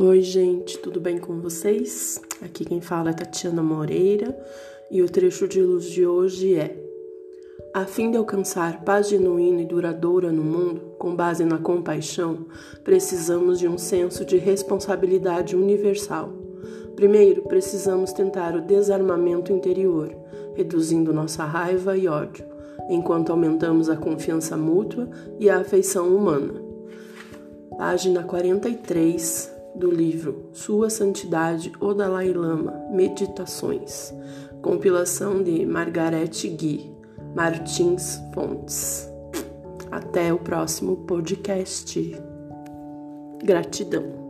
Oi, gente, tudo bem com vocês? Aqui quem fala é Tatiana Moreira e o trecho de luz de hoje é: A fim de alcançar paz genuína e duradoura no mundo, com base na compaixão, precisamos de um senso de responsabilidade universal. Primeiro, precisamos tentar o desarmamento interior, reduzindo nossa raiva e ódio, enquanto aumentamos a confiança mútua e a afeição humana. Página 43 do livro Sua Santidade o Dalai Lama Meditações, compilação de Margarete Gui Martins Fontes. Até o próximo podcast. Gratidão.